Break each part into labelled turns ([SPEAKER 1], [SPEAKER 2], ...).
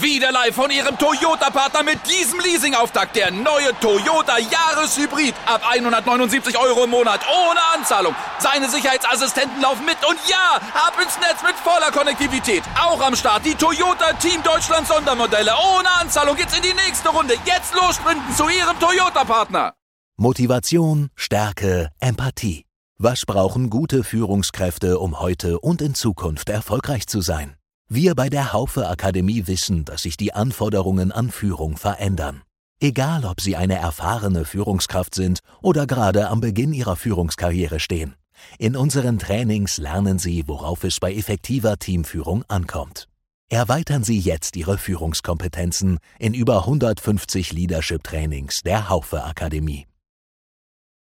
[SPEAKER 1] Wieder live von Ihrem Toyota-Partner mit diesem Leasing-Auftakt. Der neue Toyota Jahreshybrid. Ab 179 Euro im Monat. Ohne Anzahlung. Seine Sicherheitsassistenten laufen mit. Und ja, ab ins Netz mit voller Konnektivität. Auch am Start die Toyota Team Deutschland Sondermodelle. Ohne Anzahlung geht's in die nächste Runde. Jetzt los sprinten zu Ihrem Toyota-Partner.
[SPEAKER 2] Motivation, Stärke, Empathie. Was brauchen gute Führungskräfte, um heute und in Zukunft erfolgreich zu sein? Wir bei der Haufe Akademie wissen, dass sich die Anforderungen an Führung verändern. Egal, ob Sie eine erfahrene Führungskraft sind oder gerade am Beginn Ihrer Führungskarriere stehen. In unseren Trainings lernen Sie, worauf es bei effektiver Teamführung ankommt. Erweitern Sie jetzt Ihre Führungskompetenzen in über 150 Leadership-Trainings der Haufe Akademie.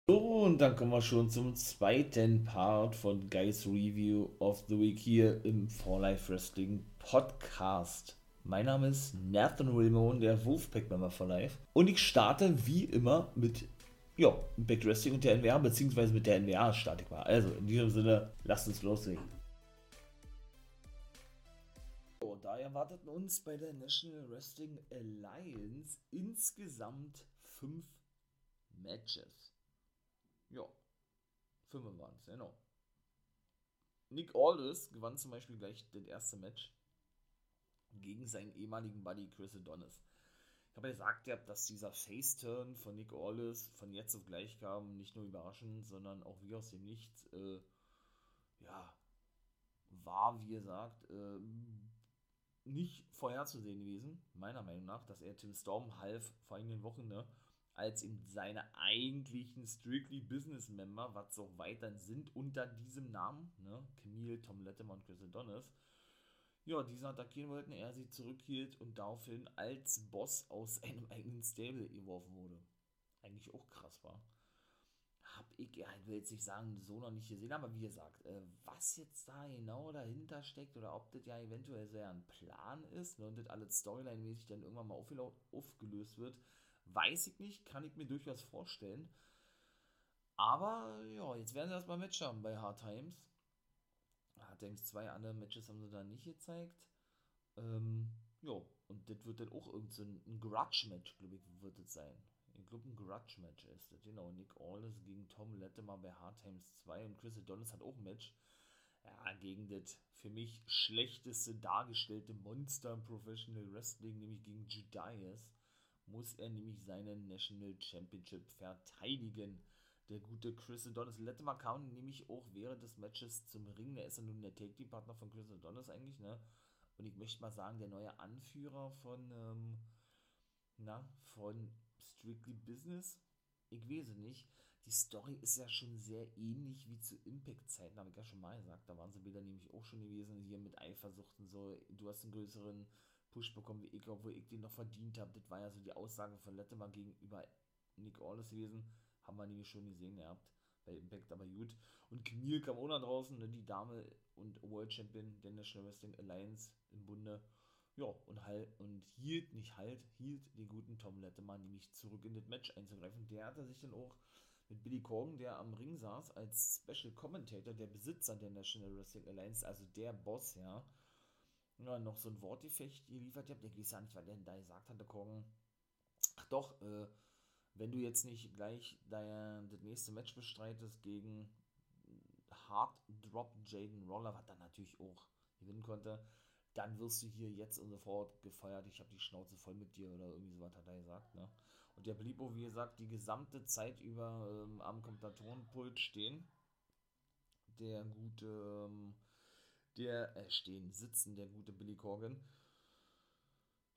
[SPEAKER 3] So, und dann kommen wir schon zum zweiten Part von Guys Review of the Week hier im For Life Wrestling Podcast. Mein Name ist Nathan Wilmon, der Wolfpack-Member for Life. Und ich starte wie immer mit ja, Back Wrestling und der NWA, beziehungsweise mit der NWA starte ich mal. Also, in diesem Sinne, lasst uns loslegen. So, da erwarteten uns bei der National Wrestling Alliance insgesamt fünf Matches. Ja. Fünf waren es, genau. Nick Aldis gewann zum Beispiel gleich das erste Match gegen seinen ehemaligen Buddy Chris Adonis. Ich habe ja gesagt, dass dieser Face-Turn von Nick Aldis von jetzt auf gleich kam, nicht nur überraschend, sondern auch wie aus dem Nichts, äh, ja, war, wie gesagt, äh, nicht vorherzusehen gewesen, meiner Meinung nach, dass er Tim Storm half vor einigen Wochen, ne, als eben seine eigentlichen Strictly Business Member, was auch weiterhin sind unter diesem Namen, ne? Camille, Tom Letterman und Chris Adonis, ja, diese attackieren wollten, er sie zurückhielt und daraufhin als Boss aus einem eigenen Stable geworfen wurde. Eigentlich auch krass war. Hab ich, ja, ich will jetzt nicht sagen, so noch nicht gesehen, aber wie gesagt, äh, was jetzt da genau dahinter steckt oder ob das ja eventuell so ein Plan ist ne, und das alles Storyline-mäßig dann irgendwann mal aufgelöst wird, Weiß ich nicht, kann ich mir durchaus vorstellen. Aber ja, jetzt werden sie erstmal Match haben bei Hard Times. Hard Times 2 andere Matches haben sie da nicht gezeigt. Ähm, ja, und das wird dann auch irgendein so ein Grudge-Match, glaube ich, wird es sein. Ich glaube, ein Grudge-Match ist das. Genau, Nick Aldis gegen Tom Lettemer bei Hard Times 2 und Chris Adonis hat auch ein Match. Ja, gegen das für mich schlechteste dargestellte Monster im Professional Wrestling, nämlich gegen Judas muss er nämlich seinen National Championship verteidigen. Der gute Chris Adonis. Letzte Mal kam nämlich auch während des Matches zum Ring. Der ist ja nun der Take-Team-Partner von Chris Adonis eigentlich, ne? Und ich möchte mal sagen, der neue Anführer von, ähm, na, von Strictly Business. Ich weiß es nicht. Die Story ist ja schon sehr ähnlich wie zu Impact-Zeiten, habe ich ja schon mal gesagt. Da waren sie wieder nämlich auch schon gewesen, hier mit Eifersuchten so. Du hast einen größeren Push bekommen wie ich, obwohl ich den noch verdient habe. Das war ja so die Aussage von Lettemann gegenüber Nick Aldis gewesen. Haben wir nämlich schon gesehen gehabt bei Impact, aber gut. Und Camille kam auch nach draußen, ne, die Dame und World Champion der National Wrestling Alliance im Bunde. Ja, und halt, und hielt, nicht halt, hielt den guten Tom Lettemann nämlich zurück in das Match einzugreifen. Der hatte sich dann auch mit Billy Corgan, der am Ring saß, als Special Commentator, der Besitzer der National Wrestling Alliance, also der Boss, ja, ja, noch so ein Wortgefecht geliefert. Ich weiß ja nicht, was der da gesagt hat, der Kong. Ach doch, äh, wenn du jetzt nicht gleich dein, das nächste Match bestreitest gegen Hard Drop Jaden Roller, was dann natürlich auch gewinnen konnte, dann wirst du hier jetzt und sofort gefeiert. Ich habe die Schnauze voll mit dir oder irgendwie sowas hat er gesagt. Ne? Und der blieb wie gesagt, die gesamte Zeit über ähm, am Kommentatorenpult stehen. Der gute ähm, der, äh, stehen, sitzen, der gute Billy Corgan.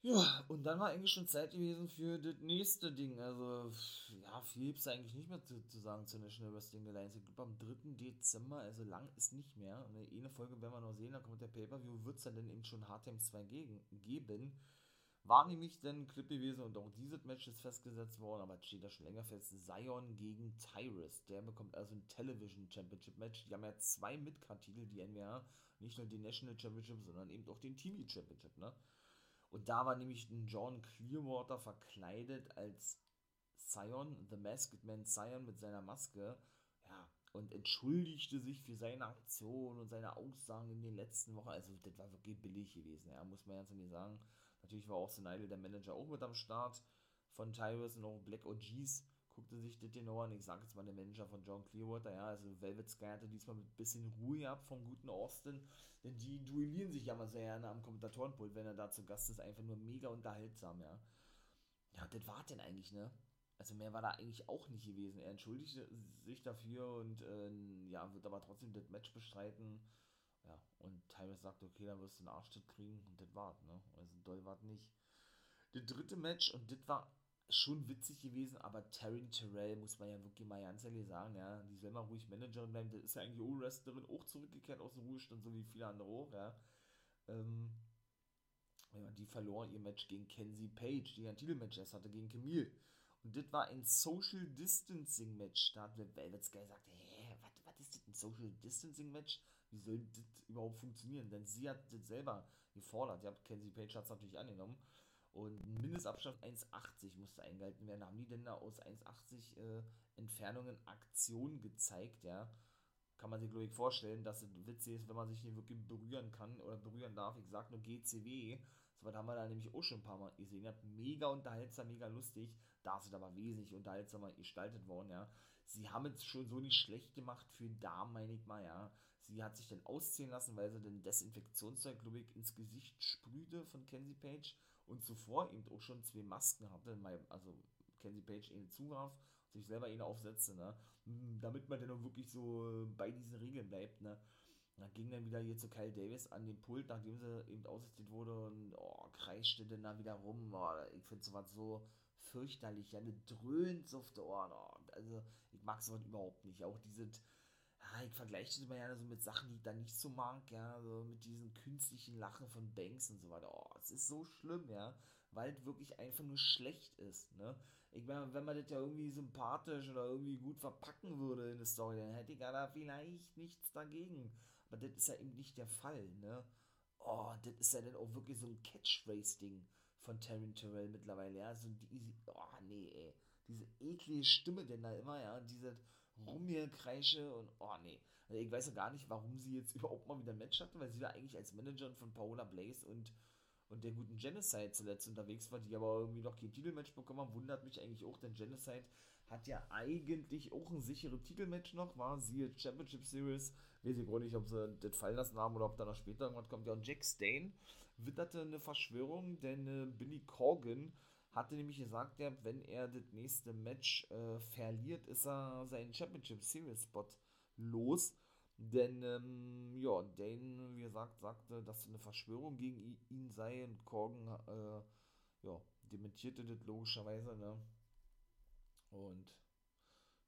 [SPEAKER 3] Ja, und dann war eigentlich schon Zeit gewesen für das nächste Ding. Also, ja, viel gibt es eigentlich nicht mehr zu, zu, sagen zur National Wrestling Alliance. Ich glaube, am 3. Dezember, also lang ist nicht mehr. Eine, eine Folge werden wir noch sehen, da kommt der Pay-Per-View. Wird es dann eben schon Hard Times 2 gegen, geben. War nämlich dann ein Clip gewesen und auch dieses Match ist festgesetzt worden, aber steht da schon länger fest. Zion gegen Tyrus. Der bekommt also ein Television Championship Match. Die haben ja zwei Midcard-Titel, die NWA nicht nur den National Championship, sondern eben auch den TV Championship, ne? Und da war nämlich ein John Clearwater verkleidet als Zion, The Masked Man Zion mit seiner Maske. Ja, und entschuldigte sich für seine Aktion und seine Aussagen in den letzten Wochen. Also, das war wirklich billig gewesen, ja, muss man ganz ehrlich sagen. Natürlich war auch Idol, der Manager, auch mit am Start von Tyrus und auch Black OGs guckte sich das genau an. Ich sage jetzt mal der Manager von John Clearwater, ja, also Velvet Sky hatte diesmal mit ein bisschen Ruhe ab vom guten Austin, denn die duellieren sich ja mal sehr gerne am Kommentatorenpult, wenn er da zu Gast ist, einfach nur mega unterhaltsam, ja. Ja, das war denn eigentlich, ne? Also mehr war da eigentlich auch nicht gewesen. Er entschuldigte sich dafür und äh, ja, wird aber trotzdem das Match bestreiten. Ja, und Tyrus sagt, okay, dann wirst du einen Arschtritt kriegen und das war's, ne? Also doll war nicht. Das dritte Match, und das war schon witzig gewesen, aber Taryn Terrell muss man ja wirklich mal ganz ehrlich sagen, ja, die soll mal ruhig Managerin bleiben, das ist ja eigentlich auch Wrestlerin, auch zurückgekehrt aus dem Ruhestand, so wie viele andere auch, ja. Ähm, ja, die verlor ihr Match gegen Kenzie Page, die ein Titelmatch erst hatte gegen Camille. Und das war ein Social Distancing Match. Da hat Velvet Sky gesagt, hä, was ist das, ein Social Distancing Match? Wie soll das überhaupt funktionieren? Denn sie hat das selber gefordert. Ja, Kenzie Page hat es natürlich angenommen. Und ein Mindestabstand 1,80 musste eingehalten werden. Haben die denn da aus 1,80 äh, Entfernungen Aktion gezeigt, ja? Kann man sich, glaube ich, vorstellen, dass es witzig ist, wenn man sich nicht wirklich berühren kann oder berühren darf. Ich sage nur GCW. So was haben wir da nämlich auch schon ein paar Mal gesehen. Hat mega unterhaltsam, mega lustig. Da ist es aber wesentlich unterhaltsamer gestaltet worden, ja. Sie haben es schon so nicht schlecht gemacht für Damen, meine ich mal, ja. Sie hat sich dann ausziehen lassen, weil sie den Desinfektionszeug, glaube ich, ins Gesicht sprühte von Kenzie Page und zuvor eben auch schon zwei Masken hatte, also Kenzie Page eine zuwarf, sich selber eine aufsetzte, ne? Hm, damit man dann auch wirklich so bei diesen Regeln bleibt, ne? dann ging dann wieder hier zu Kyle Davis an den Pult, nachdem sie eben ausgezählt wurde und oh, kreischte dann da wieder rum. Oh, ich finde sowas so fürchterlich, ja, ne dröhnt der Ohren. Oh, also ich mag sowas überhaupt nicht. Auch diese ja, ich vergleiche das immer ja so mit Sachen, die ich da nicht so mag, ja, so mit diesen künstlichen Lachen von Banks und so weiter. Oh, es ist so schlimm, ja, weil es wirklich einfach nur schlecht ist, ne. Ich meine, wenn man das ja irgendwie sympathisch oder irgendwie gut verpacken würde in der Story, dann hätte ich ja da vielleicht nichts dagegen. Aber das ist ja eben nicht der Fall, ne. Oh, das ist ja dann auch wirklich so ein Catchphrase-Ding von Taryn Terrell mittlerweile, ja, so die, oh nee, ey, diese eklige Stimme denn da immer, ja, diese Rumgekreische und oh nee. Also ich weiß ja gar nicht, warum sie jetzt überhaupt mal wieder ein Match hatte, weil sie da eigentlich als Managerin von Paola Blaze und, und der guten Genocide zuletzt unterwegs war, die aber irgendwie noch kein Titelmatch bekommen haben. Wundert mich eigentlich auch, denn Genocide hat ja eigentlich auch ein sicheres Titelmatch noch, war sie Championship Series. Weiß ich gar nicht, ob sie das fallen lassen haben oder ob da noch später irgendwas kommt. Ja, und Jack Stain witterte eine Verschwörung, denn äh, Billy Corgan hatte nämlich gesagt, ja, wenn er das nächste Match äh, verliert, ist er seinen Championship Series Spot los. Denn, ähm, ja, Dane, wie gesagt, sagte, dass eine Verschwörung gegen ihn sei und Corgan, äh, ja, dementierte das logischerweise, ne? Und,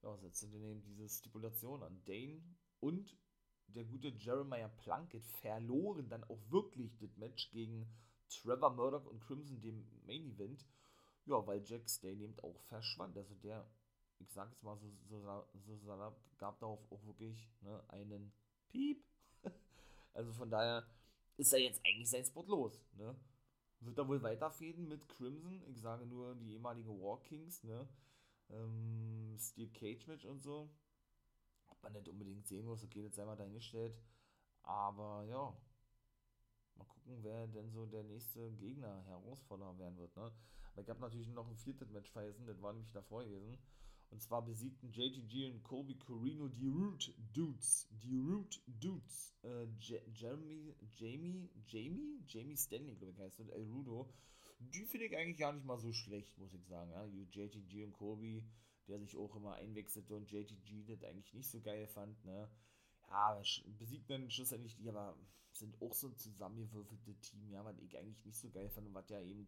[SPEAKER 3] ja, setzte dann eben diese Stipulation an. Dane und der gute Jeremiah Plunkett verloren dann auch wirklich das Match gegen Trevor Murdoch und Crimson, dem Main Event. Ja, weil Jack Stay eben auch verschwand. Also der, ich sag jetzt mal so, so, so salopp, gab darauf auch wirklich ne, einen Piep. also von daher ist er jetzt eigentlich sein Spot los. Ne? Wird er wohl weiterfäden mit Crimson? Ich sage nur die ehemalige War Kings, ne? Ähm, Steel Cage Match und so. Ob man nicht unbedingt sehen muss, okay, jetzt sei mal dahingestellt. Aber ja, mal gucken, wer denn so der nächste Gegner, Herausforderer werden wird. Ne? Ich habe natürlich noch ein viertes Match vergessen, das war nämlich davor gewesen. Und zwar besiegten JTG und Colby Corino die Root Dudes. Die Root Dudes. Äh, Jeremy, Jamie, Jamie? Jamie Stanley, glaube ich, heißt und El Rudo. Die finde ich eigentlich gar nicht mal so schlecht, muss ich sagen. Ja? JTG und Colby, der sich auch immer einwechselte und JTG das eigentlich nicht so geil fand. Ne? Ja, besiegt dann schlussendlich die, aber sind auch so ein zusammengewürfeltes Team, ja, was ich eigentlich nicht so geil fand und was ja eben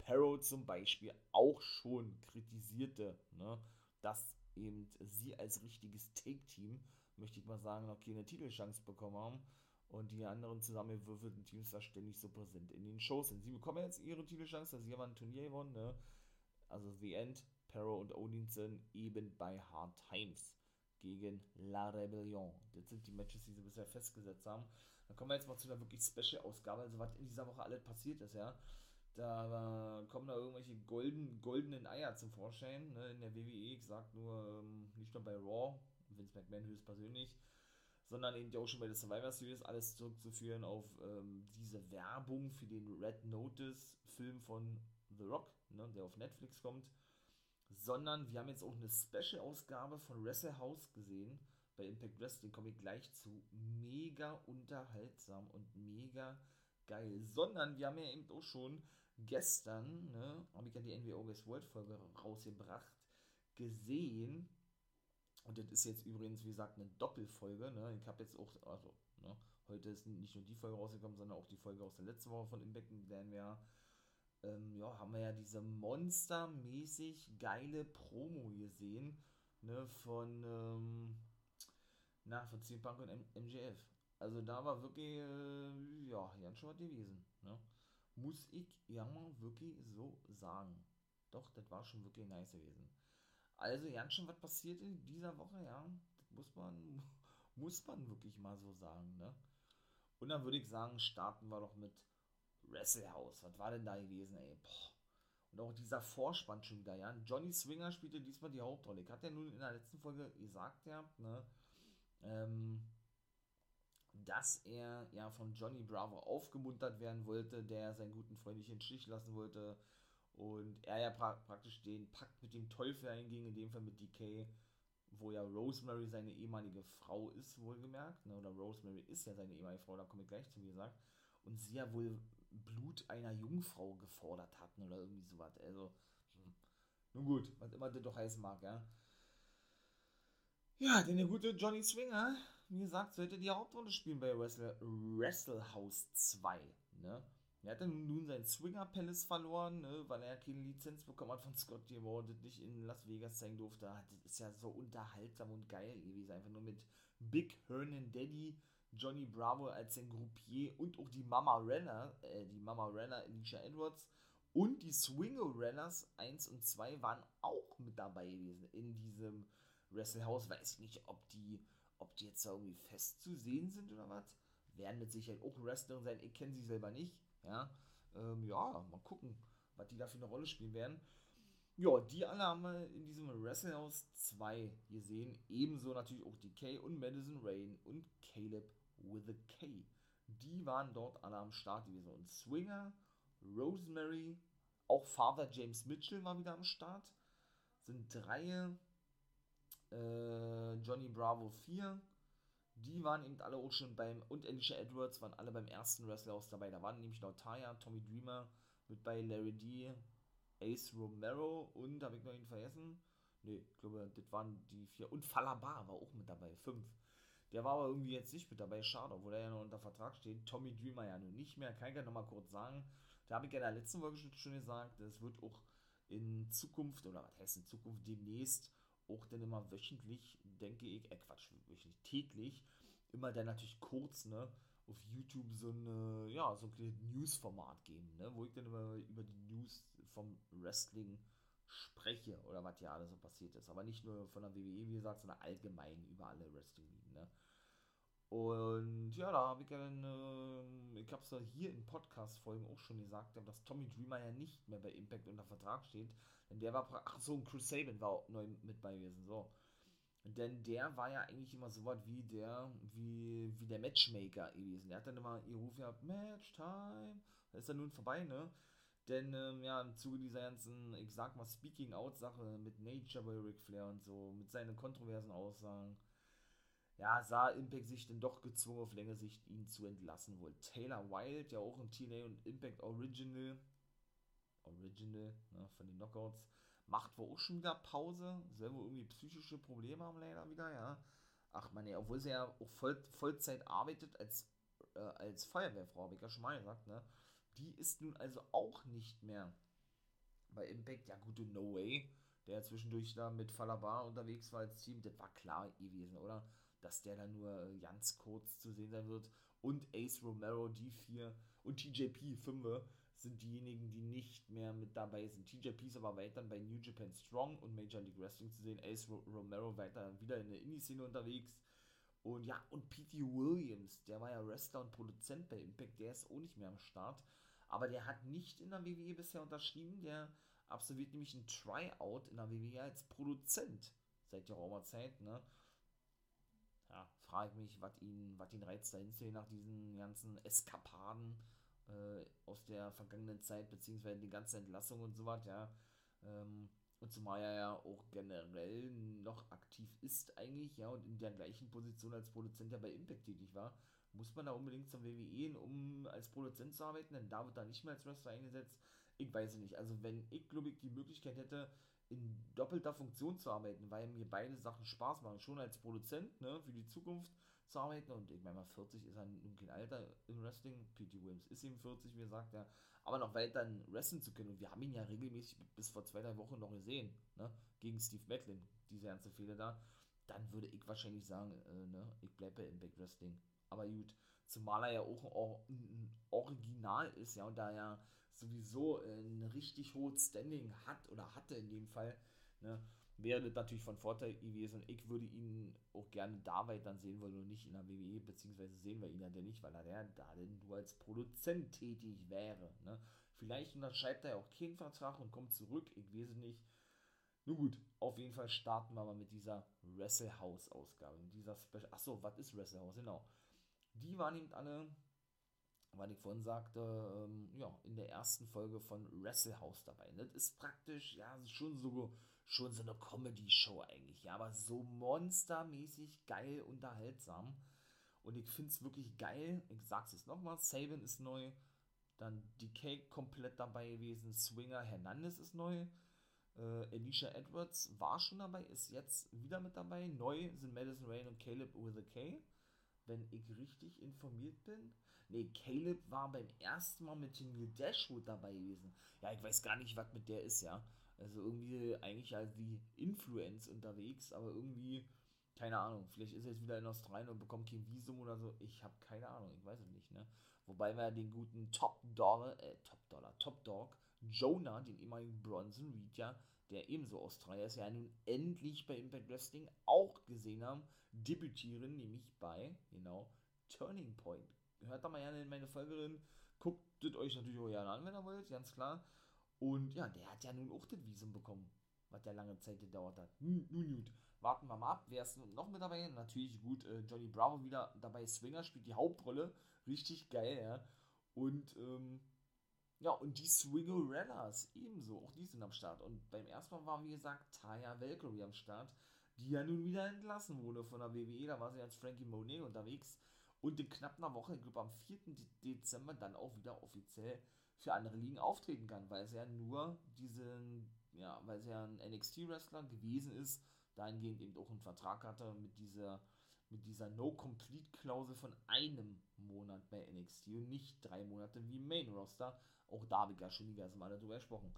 [SPEAKER 3] Perro zum Beispiel auch schon kritisierte, ne, dass eben sie als richtiges Take-Team, möchte ich mal sagen, noch keine Titelchance bekommen haben und die anderen zusammengewürfelten Teams da ständig so präsent in den Shows sind. Sie bekommen jetzt ihre Titelchance, dass sie haben ein Turnier gewonnen, ne? also The End, Perro und Odinson eben bei Hard Times gegen La Rebellion. Das sind die Matches, die sie bisher festgesetzt haben. Dann kommen wir jetzt mal zu einer wirklich Special-Ausgabe, also was in dieser Woche alles passiert ist, ja. Da kommen da irgendwelche golden, goldenen Eier zum Vorschein ne, in der WWE. Ich sag nur, ähm, nicht nur bei Raw, Vince McMahon höchstpersönlich, sondern eben auch schon bei der Survivor Series alles zurückzuführen auf ähm, diese Werbung für den Red Notice Film von The Rock, ne, der auf Netflix kommt, sondern wir haben jetzt auch eine Special-Ausgabe von Wrestle House gesehen bei Impact Wrestling, komme ich gleich zu, mega unterhaltsam und mega geil, sondern wir haben ja eben auch schon gestern, ne, habe ich ja die NWO Guest World Folge rausgebracht, gesehen, und das ist jetzt übrigens, wie gesagt, eine Doppelfolge, ne, ich habe jetzt auch, also, ne, heute ist nicht nur die Folge rausgekommen, sondern auch die Folge aus der letzten Woche von Impact, in der wir, ähm, ja, haben wir ja diese monstermäßig geile Promo gesehen, ne, von, ähm, na, von CM Punk und M MJF. Also da war wirklich, äh, ja, ganz schön was gewesen, ne muss ich ja mal wirklich so sagen. Doch, das war schon wirklich nice gewesen. Also ganz schön was passiert in dieser Woche, ja. Muss man, muss man wirklich mal so sagen, ne? Und dann würde ich sagen, starten wir doch mit Wrestlehouse. Was war denn da gewesen, ey? Boah. Und auch dieser Vorspann schon wieder, ja. Johnny Swinger spielte diesmal die Hauptrolle. Ich hatte ja nun in der letzten Folge gesagt, ja, ne? Ähm, dass er ja von Johnny Bravo aufgemuntert werden wollte, der seinen guten Freund nicht in Stich lassen wollte und er ja pra praktisch den Pakt mit dem Teufel einging, in dem Fall mit DK, wo ja Rosemary seine ehemalige Frau ist, wohlgemerkt, ne? oder Rosemary ist ja seine ehemalige Frau, da komme ich gleich zu, wie gesagt, und sie ja wohl Blut einer Jungfrau gefordert hatten oder irgendwie sowas, also, hm. nun gut, was immer das doch heißen mag, ja. Ja, denn der gute Johnny Swinger wie gesagt, sollte die Hauptrolle spielen bei Wrestle, Wrestle House 2. Ne? Er hat dann nun sein Swinger Palace verloren, ne, weil er keine Lizenz bekommen hat von Scott Diamond und nicht in Las Vegas zeigen durfte. Das ist ja so unterhaltsam und geil gewesen. Einfach nur mit Big Hernan Daddy, Johnny Bravo als sein Groupier und auch die Mama Renner, äh, die Mama Renner Alicia Edwards und die Swingo Renners 1 und 2 waren auch mit dabei gewesen in diesem Wrestle House. Weiß ich nicht, ob die ob die jetzt da irgendwie fest zu sehen sind oder was. Werden mit Sicherheit auch Wrestlerin sein. Ich kenne sie selber nicht. Ja, ähm, ja, mal gucken, was die da für eine Rolle spielen werden. Ja, die alle haben wir in diesem Wrestlehouse 2 gesehen. Ebenso natürlich auch DK und Madison Rain und Caleb with a K. Die waren dort alle am Start gewesen. Und Swinger, Rosemary, auch Father James Mitchell war wieder am Start. Sind drei äh, Johnny Bravo 4. Die waren eben alle auch schon beim, und Alicia Edwards waren alle beim ersten Wrestler dabei. Da waren nämlich noch Taya, Tommy Dreamer mit bei Larry D, Ace Romero und, habe ich noch ihn vergessen? Ne, ich glaube, das waren die vier. Und Falabar war auch mit dabei, fünf. Der war aber irgendwie jetzt nicht mit dabei, schade, obwohl er ja noch unter Vertrag steht. Tommy Dreamer ja nun nicht mehr, kann ich ja nochmal kurz sagen. Da habe ich ja in der letzten Folge schon gesagt, es wird auch in Zukunft, oder was heißt in Zukunft, demnächst auch dann immer wöchentlich, denke ich, äh Quatsch, wöchentlich, täglich, immer dann natürlich kurz, ne, auf YouTube so eine, ja, so ein News-Format geben, ne, wo ich dann immer über die News vom Wrestling spreche oder was ja alles so passiert ist. Aber nicht nur von der WWE, wie gesagt, sondern allgemein über alle Wrestling-Ligen, ne. Und ja, da habe ich ja dann, äh, ich habe es ja hier in Podcast-Folgen auch schon gesagt, dass Tommy Dreamer ja nicht mehr bei Impact unter Vertrag steht. Denn der war, ach so, ein Chris Sabin war auch neu mit bei gewesen, so. Denn der war ja eigentlich immer so was wie der, wie, wie der Matchmaker gewesen. Der hat dann immer ihr Ruf gehabt, Matchtime. Ist er nun vorbei, ne? Denn, ähm, ja, im Zuge dieser ganzen, ich sag mal, Speaking-Out-Sache mit Nature bei Ric Flair und so, mit seinen kontroversen Aussagen, ja, sah Impact sich denn doch gezwungen, auf längere Sicht ihn zu entlassen. Wohl Taylor Wilde, ja auch ein TNA und Impact Original, Original, ne, von den Knockouts, macht wohl auch schon wieder Pause. Soll wohl irgendwie psychische Probleme haben, leider wieder, ja. Ach man, ja, obwohl sie ja auch Voll, Vollzeit arbeitet als, äh, als Feuerwehrfrau, habe ich ja schon mal gesagt, ne. Die ist nun also auch nicht mehr bei Impact. Ja, gute No Way, der zwischendurch da mit Falabar unterwegs war als Team, das war klar gewesen, oder? Dass der dann nur äh, ganz kurz zu sehen sein wird. Und Ace Romero, die vier und TJP, 5 sind diejenigen, die nicht mehr mit dabei sind. TJP ist aber weiterhin bei New Japan Strong und Major League Wrestling zu sehen. Ace Romero weiter wieder in der Indie-Szene unterwegs. Und ja, und P.T. Williams, der war ja Wrestler und Produzent bei Impact, der ist auch nicht mehr am Start. Aber der hat nicht in der WWE bisher unterschrieben. Der absolviert nämlich ein Tryout in der WWE als Produzent seit geraumer Zeit. Ne? Frage ich mich, was ihn, was ihn reizt, dahin zu nach diesen ganzen Eskapaden äh, aus der vergangenen Zeit, beziehungsweise die ganze Entlassung und so was, ja. Ähm, und zumal er ja auch generell noch aktiv ist eigentlich, ja, und in der gleichen Position als Produzent ja bei Impact tätig war, muss man da unbedingt zum WWE, um als Produzent zu arbeiten, denn da wird er nicht mehr als Wrestler eingesetzt. Ich weiß nicht. Also wenn ich, glaube ich, die Möglichkeit hätte, in doppelter Funktion zu arbeiten, weil mir beide Sachen Spaß machen, schon als Produzent, ne, für die Zukunft zu arbeiten. Und ich meine mal 40 ist er nun kein Alter im Wrestling, P.T. Williams ist eben 40, wie gesagt, ja, aber noch weiter wrestlen zu können. Und wir haben ihn ja regelmäßig bis vor zwei, drei Wochen noch gesehen, ne, gegen Steve Macklin, diese ganze Fehler da, dann würde ich wahrscheinlich sagen, äh, ne, ich bleibe im Back Wrestling, aber gut, zumal er ja auch ein Original ist, ja, und da er sowieso ein richtig hohes Standing hat oder hatte in dem Fall, ne, wäre das natürlich von Vorteil gewesen. Ich würde ihn auch gerne da weiter sehen wollen und nicht in der WWE, beziehungsweise sehen wir ihn ja denn nicht, weil er ja da denn nur als Produzent tätig wäre. Ne? Vielleicht unterschreibt er ja auch keinen Vertrag und kommt zurück, ich weiß nicht. Nun gut, auf jeden Fall starten wir mal mit dieser Wrestle House Ausgabe. Mit dieser Special. Achso, was ist Wrestle House? Genau. Die waren eben alle, weil ich vorhin sagte, ähm, ja, in der ersten Folge von Wrestle House dabei. Das ist praktisch, ja, schon so schon so eine Comedy-Show eigentlich, ja, aber so monstermäßig geil unterhaltsam. Und ich finde es wirklich geil. Ich sag's jetzt nochmal: Saban ist neu. Dann Decay komplett dabei gewesen. Swinger Hernandez ist neu. Äh, Alicia Edwards war schon dabei, ist jetzt wieder mit dabei. Neu sind Madison Rain und Caleb with a K. Wenn ich richtig informiert bin. Ne, Caleb war beim ersten Mal mit Neil Dashwood dabei gewesen. Ja, ich weiß gar nicht, was mit der ist, ja. Also irgendwie eigentlich als die Influence unterwegs, aber irgendwie, keine Ahnung, vielleicht ist er jetzt wieder in Australien und bekommt kein Visum oder so. Ich habe keine Ahnung, ich weiß es nicht, ne? Wobei wir den guten Top Dollar, äh, Top Dollar, Top Dog, Jonah, den ehemaligen Bronson Reed, ja, der ebenso Australier ist, ja nun endlich bei Impact Wrestling auch gesehen haben, debütieren, nämlich bei, genau, Turning Point. Hört da mal gerne in meine Folge drin, guckt euch natürlich auch gerne an, wenn ihr wollt, ganz klar. Und ja, der hat ja nun auch das Visum bekommen, was ja lange Zeit gedauert hat. Nun, nun gut, warten wir mal ab. Wer ist noch mit dabei? Natürlich gut, äh, Johnny Bravo wieder dabei. Swinger spielt die Hauptrolle. Richtig geil, ja. Und, ähm, ja, und die Swingerellas ebenso, auch die sind am Start. Und beim ersten Mal war, wie gesagt, Taya Valkyrie am Start, die ja nun wieder entlassen wurde von der WWE. Da war sie als Frankie Monet unterwegs. Und in knapp einer Woche, ich glaube am 4. Dezember, dann auch wieder offiziell für andere Ligen auftreten kann, weil es ja nur diesen, ja, weil es ja ein NXT-Wrestler gewesen ist, dahingehend eben auch einen Vertrag hatte mit dieser, mit dieser No-Complete-Klausel von einem Monat bei NXT und nicht drei Monate wie Main-Roster. Auch da habe ich ja schon diverse Male drüber gesprochen.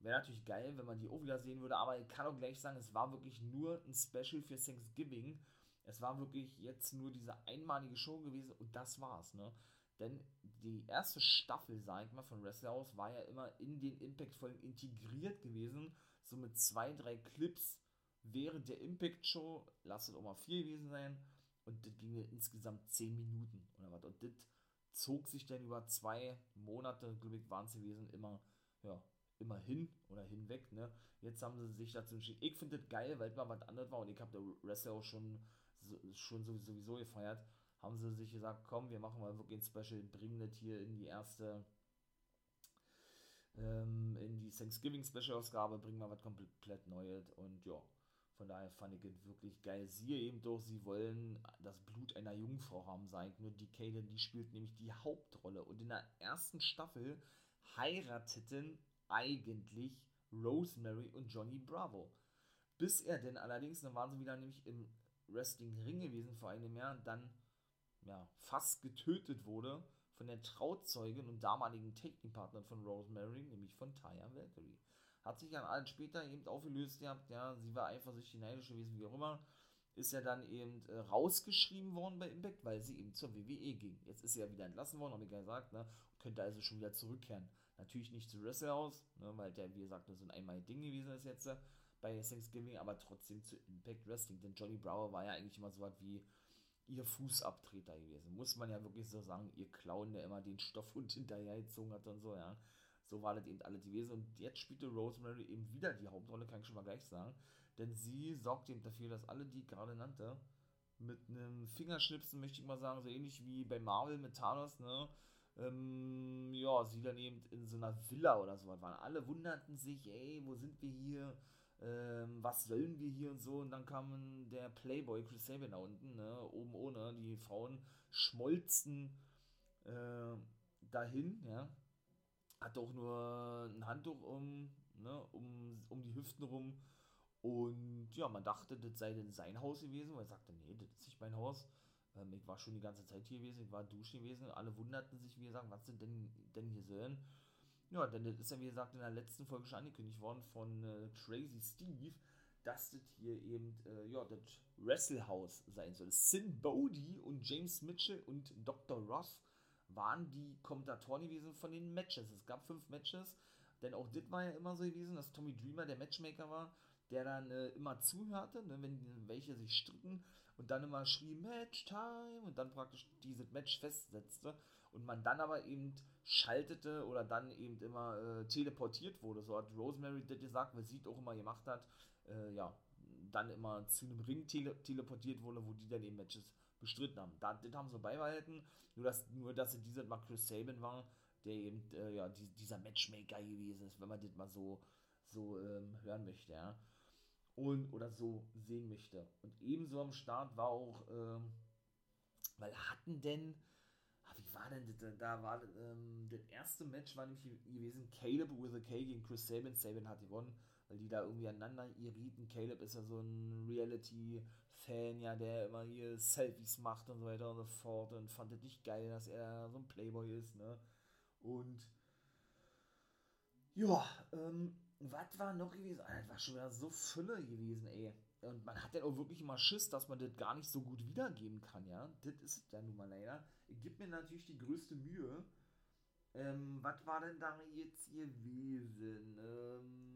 [SPEAKER 3] Wäre natürlich geil, wenn man die auch wieder sehen würde, aber ich kann auch gleich sagen, es war wirklich nur ein Special für Thanksgiving. Es war wirklich jetzt nur diese einmalige Show gewesen und das war's, ne? Denn die erste Staffel, sag ich mal, von Wrestle House war ja immer in den Impact-Folgen integriert gewesen. So mit zwei, drei Clips während der Impact-Show. Lasst es auch mal vier gewesen sein. Und das ging insgesamt zehn Minuten oder was. Und das zog sich dann über zwei Monate, glaube ich, waren es gewesen, immer, ja, immer hin oder hinweg, ne. Jetzt haben sie sich dazu entschieden. Ich finde das geil, weil es mal was anderes war und ich habe der Wrestle auch schon, schon sowieso gefeiert haben sie sich gesagt, komm, wir machen mal wirklich ein Special, bringen das hier in die erste, ähm, in die Thanksgiving Special Ausgabe, bringen wir was komplett Neues und ja, von daher fand ich es wirklich geil. Siehe eben doch, sie wollen das Blut einer Jungfrau haben, ich nur. Die Kate, die spielt nämlich die Hauptrolle und in der ersten Staffel heirateten eigentlich Rosemary und Johnny Bravo. Bis er denn allerdings, dann waren sie wieder nämlich im Wrestling-Ring gewesen vor einem Jahr, dann ja, fast getötet wurde von der Trauzeugin und damaligen Technikpartner von Rosemary, nämlich von Taya Valkyrie. Hat sich dann allen später eben aufgelöst gehabt, ja, sie war eifersüchtig neidisch gewesen, wie auch immer. Ist ja dann eben äh, rausgeschrieben worden bei Impact, weil sie eben zur WWE ging. Jetzt ist sie ja wieder entlassen worden, habe ich ja gesagt, ne, könnte also schon wieder zurückkehren. Natürlich nicht zu Wrestle House, ne, weil der, wie gesagt, nur so ein einmal Ding gewesen ist jetzt äh, bei Thanksgiving, aber trotzdem zu Impact Wrestling. Denn Johnny Brower war ja eigentlich immer so was wie ihr Fußabtreter gewesen. Muss man ja wirklich so sagen, ihr Clown, der immer den Stoffhund hinterhergezogen hat und so, ja. So war das eben alle gewesen. Und jetzt spielte Rosemary eben wieder die Hauptrolle, kann ich schon mal gleich sagen. Denn sie sorgt eben dafür, dass alle, die ich gerade nannte, mit einem Fingerschnipsen, möchte ich mal sagen, so ähnlich wie bei Marvel mit Thanos, ne? Ähm, ja, sie dann eben in so einer Villa oder so waren. Alle wunderten sich, ey, wo sind wir hier? Ähm, was sollen wir hier und so? Und dann kam der Playboy Chris Sabin da unten, ne? Oben ohne. Die Frauen schmolzen äh, dahin, ja. Hatte auch nur ein Handtuch um, ne, um, um die Hüften rum und ja, man dachte, das sei denn sein Haus gewesen, weil er sagte, nee, das ist nicht mein Haus. Ähm, ich war schon die ganze Zeit hier gewesen, ich war duschen gewesen. Alle wunderten sich, wie gesagt, was sind denn, denn hier sollen. Ja, denn das ist ja, wie gesagt, in der letzten Folge schon angekündigt worden von äh, Crazy Steve, dass das hier eben, äh, ja, das Wrestlehouse sein soll. Sin Bodhi und James Mitchell und Dr. Ross waren die Kommentatoren gewesen von den Matches. Es gab fünf Matches, denn auch das war ja immer so gewesen, dass Tommy Dreamer der Matchmaker war der dann äh, immer zuhörte, ne, wenn welche sich stritten und dann immer schrie Match Time und dann praktisch dieses Match festsetzte und man dann aber eben schaltete oder dann eben immer äh, teleportiert wurde. So hat Rosemary das gesagt, weil sie auch immer gemacht hat, äh, ja, dann immer zu einem Ring tele teleportiert wurde, wo die dann eben Matches bestritten haben. Da, das haben sie beibehalten, nur dass, nur dass sie dieser mal Chris Sabin war, der eben äh, ja, die, dieser Matchmaker gewesen ist, wenn man das mal so, so ähm, hören möchte, ja und oder so sehen möchte. Und ebenso am Start war auch, ähm, weil hatten denn, ah, wie war denn das, da war ähm, das erste Match war nämlich gewesen, Caleb with a K gegen Chris Sabin, Sabin hat gewonnen, weil die da irgendwie aneinander irriten, Caleb ist ja so ein Reality-Fan, ja, der immer hier Selfies macht und so weiter und so fort und fand es nicht geil, dass er so ein Playboy ist, ne, und ja, ähm, was war noch gewesen? Das war schon wieder so Fülle gewesen, ey. Und man hat ja auch wirklich immer Schiss, dass man das gar nicht so gut wiedergeben kann, ja. Das ist ja nun mal leider. Gebe mir natürlich die größte Mühe. Ähm, was war denn da jetzt gewesen? Ähm,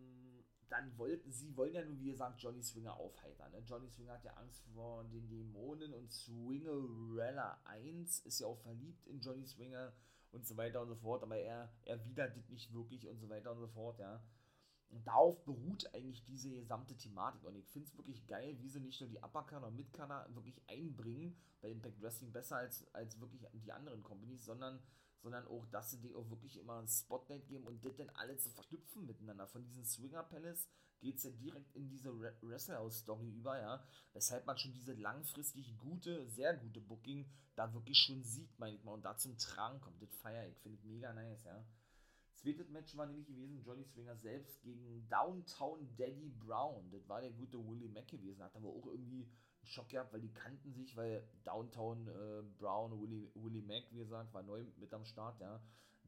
[SPEAKER 3] dann wollten sie, wollen ja nun, wie gesagt, Johnny Swinger aufheitern. Ne? Johnny Swinger hat ja Angst vor den Dämonen und Swingerella 1 ist ja auch verliebt in Johnny Swinger und so weiter und so fort, aber er erwidert das nicht wirklich und so weiter und so fort, ja. Und darauf beruht eigentlich diese gesamte Thematik. Und ich finde es wirklich geil, wie sie nicht nur die Uppercut und Midcarder wirklich einbringen bei Impact Wrestling besser als, als wirklich die anderen Companies, sondern, sondern auch, dass sie dir auch wirklich immer ein Spotlight geben und das dann alle zu verknüpfen miteinander. Von diesem Swinger Palace geht es ja direkt in diese Wrestlehouse-Story über, ja. Weshalb man schon diese langfristig gute, sehr gute Booking da wirklich schon sieht, meine ich mal, und da zum Tragen kommt. Das feiere ich, finde ich mega nice, ja. Zweites Match war nämlich gewesen Johnny Swinger selbst gegen Downtown Daddy Brown. Das war der gute Willie Mack gewesen. Hat aber auch irgendwie einen Schock gehabt, weil die kannten sich, weil Downtown äh, Brown, Willie, Willie Mack, wie gesagt, war neu mit am Start, ja.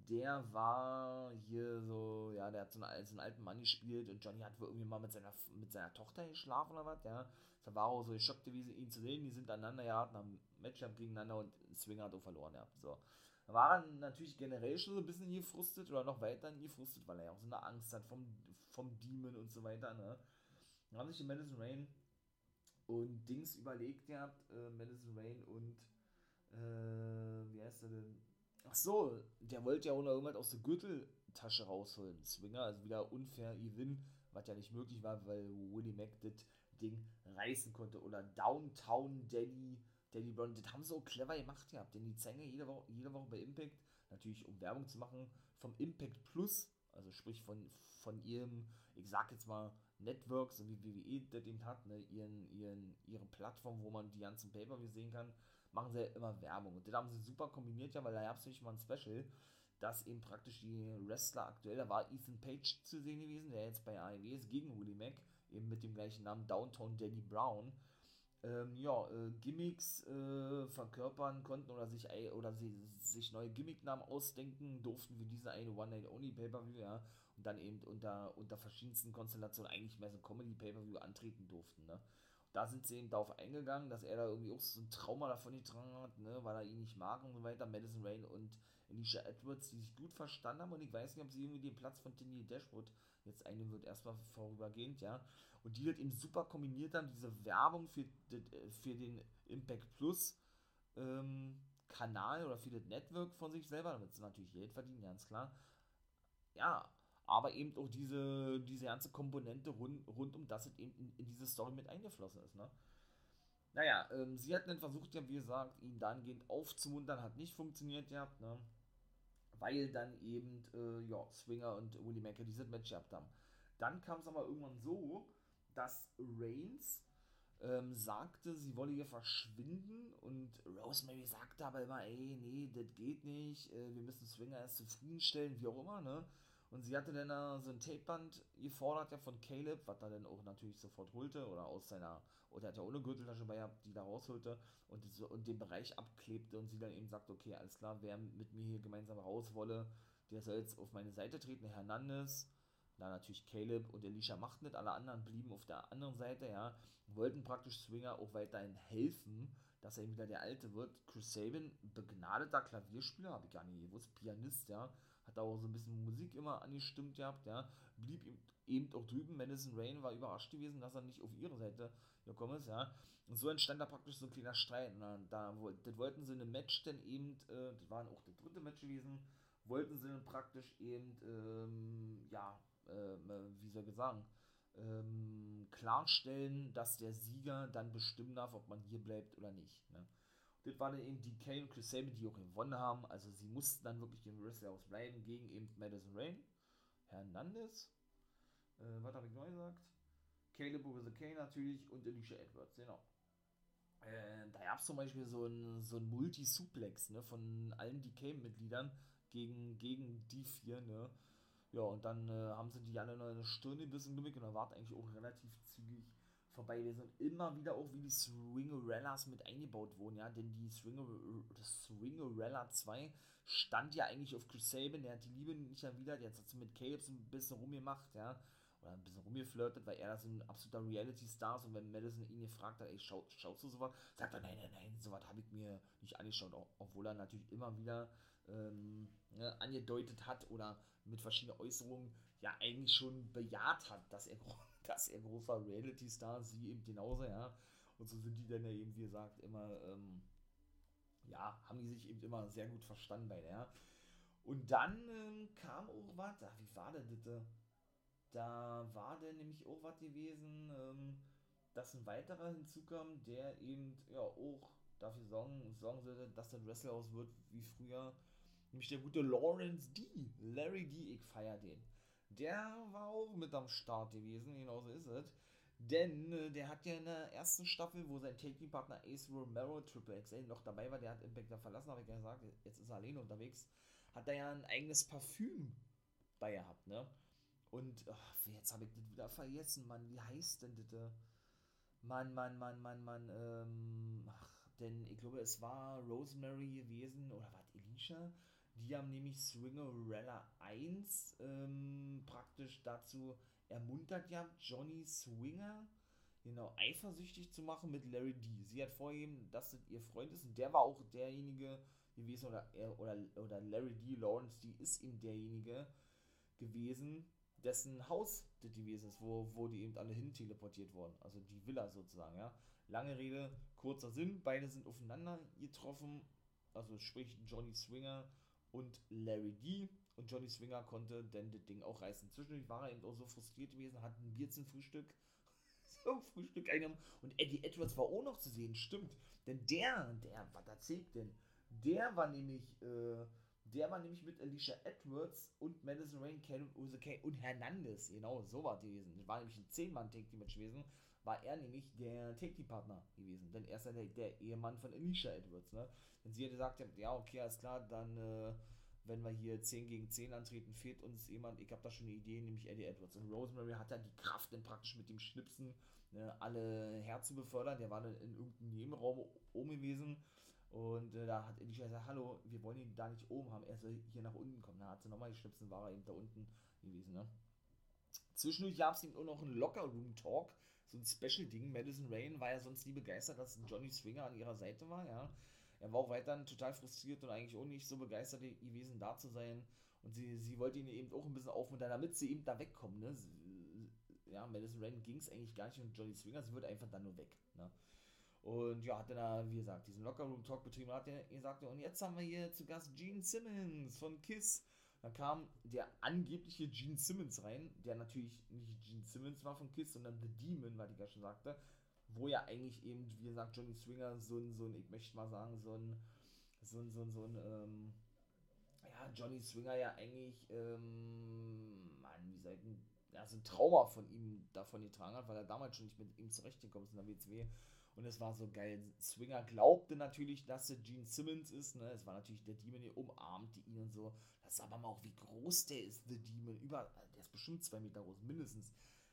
[SPEAKER 3] Der war hier so, ja, der hat so einen, so einen alten Mann gespielt und Johnny hat wohl irgendwie mal mit seiner, mit seiner Tochter geschlafen oder was, ja. Da war auch so geschockt gewesen, ihn zu sehen. Die sind aneinander geraten, haben Matchup gegeneinander und Swinger hat auch verloren, ja. So war er natürlich generell schon so ein bisschen gefrustet oder noch weiter gefrustet, weil er ja auch so eine Angst hat vom, vom Demon und so weiter, ne? Dann haben sich die Madison Rain und Dings überlegt gehabt, äh, Madison Rain und äh, wie heißt er denn? Ach so, der wollte ja auch noch irgendwas aus der Gürteltasche rausholen. Swinger, also wieder unfair Evin, was ja nicht möglich war, weil Willie Mac das Ding reißen konnte. Oder Downtown Daddy Danny Brown, das haben sie auch clever gemacht gehabt, denn die zeigen ja jede Woche, jede Woche bei Impact, natürlich um Werbung zu machen, vom Impact Plus, also sprich von, von ihrem, ich sag jetzt mal, Network, so wie WWE das eben hat, ne, ihren, ihren, ihre Plattform, wo man die ganzen Paper sehen kann, machen sie ja immer Werbung. Und das haben sie super kombiniert, ja, weil da gab es nämlich mal ein Special, dass eben praktisch die Wrestler aktuell, da war Ethan Page zu sehen gewesen, der jetzt bei AEW ist, gegen Willie Mack, eben mit dem gleichen Namen Downtown Danny Brown ähm, ja, äh, Gimmicks äh, verkörpern konnten oder sich oder sie sich neue Gimmicknamen ausdenken durften wie diese eine One Night Only Pay-Per-View, ja, und dann eben unter, unter verschiedensten Konstellationen eigentlich mehr so Comedy Pay-Per-View antreten durften, ne. Da sind sie eben darauf eingegangen, dass er da irgendwie auch so ein Trauma davon getragen hat, ne, weil er ihn nicht mag und so weiter. Madison Rain und Alicia Edwards, die sich gut verstanden haben und ich weiß nicht, ob sie irgendwie den Platz von Tindy Dashwood jetzt einnehmen wird, erstmal vorübergehend, ja und die das eben super kombiniert haben, diese Werbung für, für den Impact Plus ähm, Kanal oder für das Network von sich selber, damit sie natürlich Geld verdienen, ganz klar. Ja, aber eben auch diese, diese ganze Komponente rund, rund um das eben in, in diese Story mit eingeflossen ist, ne? naja, ähm, sie hatten dann versucht, ja, wie gesagt, ihn dahingehend aufzumuntern, hat nicht funktioniert, ja, ne? Weil dann eben, äh, ja, Swinger und Willie Macker dieses Match gehabt haben. Dann kam es aber irgendwann so, dass Reigns ähm, sagte, sie wolle hier verschwinden und Rosemary sagte aber immer, ey, nee, das geht nicht, äh, wir müssen Swinger erst zufriedenstellen, wie auch immer, ne? Und sie hatte dann so ein Tapeband gefordert ja von Caleb, was er dann auch natürlich sofort holte oder aus seiner, oder hat ja ohne Gürteltasche bei die da rausholte und, so, und den Bereich abklebte und sie dann eben sagte, okay, alles klar, wer mit mir hier gemeinsam raus wolle, der soll jetzt auf meine Seite treten, Hernandez, da natürlich Caleb und Alicia machten nicht, alle anderen blieben auf der anderen Seite, ja, wollten praktisch Swinger auch weiterhin helfen, dass er wieder der Alte wird. Chris Sabin, begnadeter Klavierspieler, habe ich gar nicht gewusst, Pianist, ja, hat auch so ein bisschen Musik immer angestimmt gehabt, ja, blieb eben auch drüben. Madison Rain war überrascht gewesen, dass er nicht auf ihre Seite gekommen ist, ja. Und so entstand da praktisch so ein kleiner Streit. Und da, da das wollten sie in einem Match dann eben, äh, das war auch das dritte Match gewesen, wollten sie dann praktisch eben, ähm, ja, äh, wie soll ich sagen, ähm, klarstellen, dass der Sieger dann bestimmen darf, ob man hier bleibt oder nicht. Ne? Das waren dann eben DK und Chris Sabin, die auch gewonnen haben. Also sie mussten dann wirklich im Wrestlehouse bleiben gegen eben Madison Rain, Hernandez, äh, was habe ich neu gesagt? Caleb over the K natürlich und Alicia Edwards, genau. Äh, da gab es zum Beispiel so ein, so ein Multi-Suplex ne, von allen DK-Mitgliedern gegen, gegen die vier. Ne? Ja, und dann äh, haben sie die alle noch eine Stunde ein bisschen gewickelt und da war eigentlich auch relativ zügig vorbei gewesen. Und immer wieder auch wie die Swingerellas mit eingebaut wurden, ja, denn die Swinger, Swingerella 2 stand ja eigentlich auf Chris Sabin, der hat die Liebe nicht erwidert, jetzt hat sie mit Caleb so ein bisschen rumgemacht, ja, oder ein bisschen rumgeflirtet, weil er das ein absoluter Reality-Star ist und wenn Madison ihn gefragt hat, ey, schau, schaust du sowas? Sagt er, nein, nein, nein, sowas habe ich mir nicht angeschaut, obwohl er natürlich immer wieder ähm, ne, angedeutet hat oder mit verschiedenen Äußerungen ja eigentlich schon bejaht hat, dass er, dass er großer Reality-Star, sie eben genauso, ja. Und so sind die dann ja eben, wie gesagt, immer, ähm, ja, haben die sich eben immer sehr gut verstanden bei der. Und dann ähm, kam auch was, ah, wie war denn das? Da war denn nämlich auch was gewesen, ähm, dass ein weiterer hinzukam, der eben ja auch dafür sorgen, sorgen sollte, dass das Wrestlehouse wird wie früher Nämlich der gute Lawrence D. Larry D. Ich feier den. Der war auch mit am Start gewesen, genauso ist es. Denn äh, der hat ja in der ersten Staffel, wo sein Taking-Partner Ace Romero Triple XL noch dabei war, der hat Impact dann verlassen, habe ich ja gesagt, jetzt ist er alleine unterwegs, hat er ja ein eigenes Parfüm bei gehabt, ne? Und ach, jetzt habe ich das wieder vergessen, Mann, wie heißt denn das? Mann, Mann, Mann, Mann, Mann, ähm, ach, denn ich glaube, es war Rosemary gewesen, oder war es Alicia? Die haben nämlich Swingerella 1 ähm, praktisch dazu ermuntert ja, Johnny Swinger genau eifersüchtig zu machen mit Larry D. Sie hat vorgegeben, dass das ihr Freund ist und der war auch derjenige gewesen oder oder oder Larry D. Lawrence, die ist ihm derjenige gewesen, dessen Haus das gewesen ist, wo, wo die eben alle hin teleportiert wurden. Also die Villa sozusagen, ja. Lange Rede, kurzer Sinn, beide sind aufeinander getroffen, also sprich Johnny Swinger und Larry D. Und Johnny Swinger konnte denn das Ding auch reißen. Zwischendurch war er eben auch so frustriert gewesen, hat ein Bier zum Frühstück. so Frühstück eingenommen. Und Eddie Edwards war auch noch zu sehen, stimmt. Denn der, der, was erzählt denn? Der war nämlich, äh, der war nämlich mit Alicia Edwards und Madison Rain, Uzeke und Hernandez. Genau, so war die gewesen. Das war nämlich ein 10-Mann-Take-Team-Match gewesen. War er nämlich der Take-Team-Partner gewesen. Denn er ist ja der, der Ehemann von Alicia Edwards, ne? Wenn sie hätte gesagt, ja, okay, alles klar, dann, äh, wenn wir hier 10 gegen 10 antreten, fehlt uns jemand, ich habe da schon eine Idee, nämlich Eddie Edwards. Und Rosemary hat dann die Kraft, dann praktisch mit dem Schnipsen ne, alle herzubefördern. Der war dann in irgendeinem Nebenraum oben gewesen. Und äh, da hat Alicia gesagt, hallo, wir wollen ihn da nicht oben haben, er soll hier nach unten kommen. Da hat sie nochmal geschnipsen, war er eben da unten gewesen. Ne? Zwischendurch gab es eben auch noch einen Locker-Room-Talk, so ein Special-Ding. Madison Rain war ja sonst nie begeistert, dass Johnny Swinger an ihrer Seite war, ja. Er war auch weiterhin total frustriert und eigentlich auch nicht so begeistert gewesen, da zu sein. Und sie, sie wollte ihn eben auch ein bisschen aufmuntern, damit sie eben da wegkommen. Ne? Ja, Madison Rain ging es eigentlich gar nicht um Johnny Swinger, sie wollte einfach dann nur weg. Ne? Und ja, hat dann, da, wie gesagt, diesen Lockerroom-Talk betrieben, hat er gesagt, und jetzt haben wir hier zu Gast Gene Simmons von KISS. Dann kam der angebliche Gene Simmons rein, der natürlich nicht Gene Simmons war von KISS, sondern The Demon, weil ich ja schon sagte, wo ja eigentlich eben, wie gesagt, Johnny Swinger so ein, so ein, ich möchte mal sagen, so ein, so ein, so ein, so ein, ähm, ja, Johnny Swinger ja eigentlich, ähm, Mann, wie soll ja, so ein Trauma von ihm davon getragen hat, weil er damals schon nicht mit ihm zurechtgekommen ist in der WCW. Und es war so geil. Swinger glaubte natürlich, dass er Gene Simmons ist. Ne? Es war natürlich der Demon, der umarmte ihn und so. Das sah aber mal auch, wie groß der ist, der Demon. Über, der ist bestimmt zwei Meter groß, mindestens.